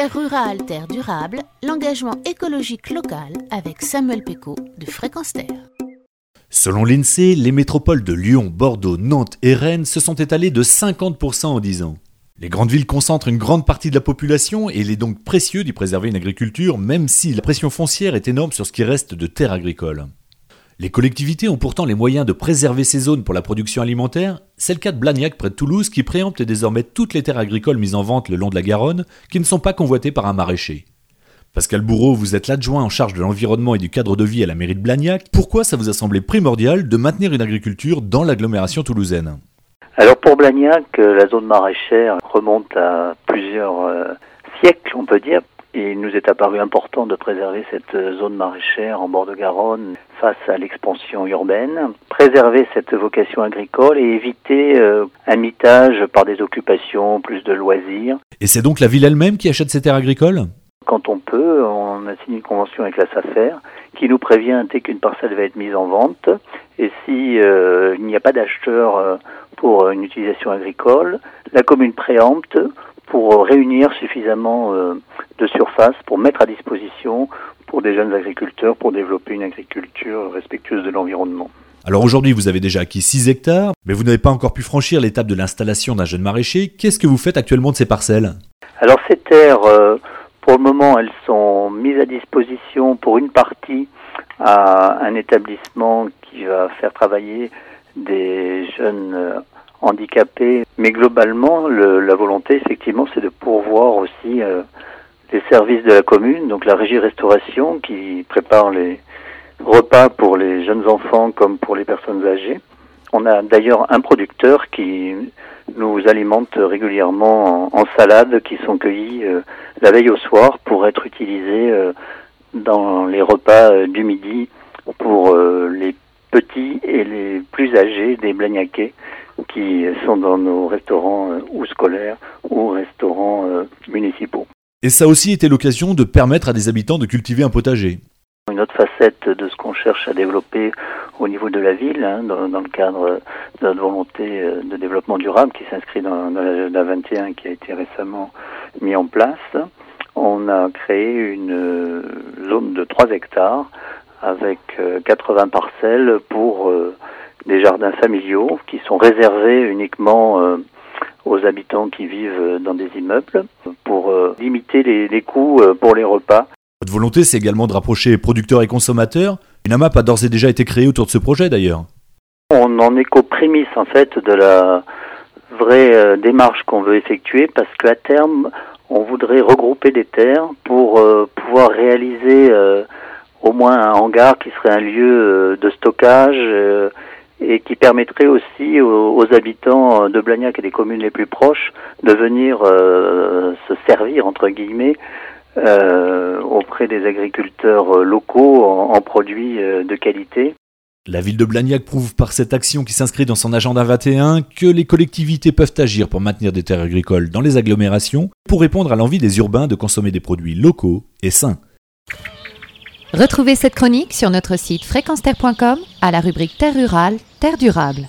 Terre rurale, terre durable, l'engagement écologique local avec Samuel Péco de Fréquence Terre. Selon l'INSEE, les métropoles de Lyon, Bordeaux, Nantes et Rennes se sont étalées de 50% en 10 ans. Les grandes villes concentrent une grande partie de la population et il est donc précieux d'y préserver une agriculture, même si la pression foncière est énorme sur ce qui reste de terres agricoles. Les collectivités ont pourtant les moyens de préserver ces zones pour la production alimentaire. C'est le cas de Blagnac près de Toulouse qui préempte désormais toutes les terres agricoles mises en vente le long de la Garonne qui ne sont pas convoitées par un maraîcher. Pascal Bourreau, vous êtes l'adjoint en charge de l'environnement et du cadre de vie à la mairie de Blagnac. Pourquoi ça vous a semblé primordial de maintenir une agriculture dans l'agglomération toulousaine? Alors pour Blagnac, euh, la zone maraîchère remonte à plusieurs euh, siècles, on peut dire, et il nous est apparu important de préserver cette zone maraîchère en bord de Garonne face à l'expansion urbaine, préserver cette vocation agricole et éviter euh, un mitage par des occupations, plus de loisirs. Et c'est donc la ville elle-même qui achète ces terres agricoles? Quand on peut, on a signé une convention avec la SAFER qui nous prévient dès qu'une parcelle va être mise en vente et si euh, il n'y a pas d'acheteur euh, pour une utilisation agricole, la commune préempte pour réunir suffisamment euh, de surface pour mettre à disposition pour des jeunes agriculteurs pour développer une agriculture respectueuse de l'environnement. Alors aujourd'hui, vous avez déjà acquis 6 hectares, mais vous n'avez pas encore pu franchir l'étape de l'installation d'un jeune maraîcher. Qu'est-ce que vous faites actuellement de ces parcelles? Alors ces terres, euh, pour le moment, elles sont mises à disposition pour une partie à un établissement qui va faire travailler des jeunes euh, handicapés. Mais globalement, le, la volonté, effectivement, c'est de pourvoir aussi euh, les services de la commune, donc la régie restauration qui prépare les repas pour les jeunes enfants comme pour les personnes âgées. On a d'ailleurs un producteur qui nous alimente régulièrement en, en salades qui sont cueillies euh, la veille au soir pour être utilisées euh, dans les repas euh, du midi pour les petits et les plus âgés des Blagnaquais qui sont dans nos restaurants ou scolaires ou restaurants municipaux. Et ça a aussi été l'occasion de permettre à des habitants de cultiver un potager. Une autre facette de ce qu'on cherche à développer au niveau de la ville, hein, dans, le cadre de notre volonté euh, de développement durable qui s'inscrit dans, dans l'agenda 21 qui a été récemment mis en place, on a créé une zone de 3 hectares avec 80 parcelles pour des jardins familiaux qui sont réservés uniquement euh, aux habitants qui vivent dans des immeubles pour euh, limiter les, les coûts euh, pour les repas. Votre volonté, c'est également de rapprocher producteurs et consommateurs. Une AMAP a d'ores et déjà été créée autour de ce projet d'ailleurs. On n'en est qu'aux prémices en fait de la vraie euh, démarche qu'on veut effectuer parce qu'à terme, on voudrait regrouper des terres pour euh, pouvoir réaliser euh, au moins un hangar qui serait un lieu de stockage et qui permettrait aussi aux, habitants de Blagnac et des communes les plus proches de venir euh, se servir entre guillemets euh, auprès des agriculteurs locaux en, produits euh, de qualité. La ville de Blagnac prouve par cette action qui s'inscrit dans son agenda 21 que les collectivités peuvent agir pour maintenir des terres agricoles dans les agglomérations pour répondre à l'envie des urbains de consommer des produits locaux et sains. Retrouvez cette chronique sur notre site fréquenceterre.com à la rubrique Terre rurale, Terre durable.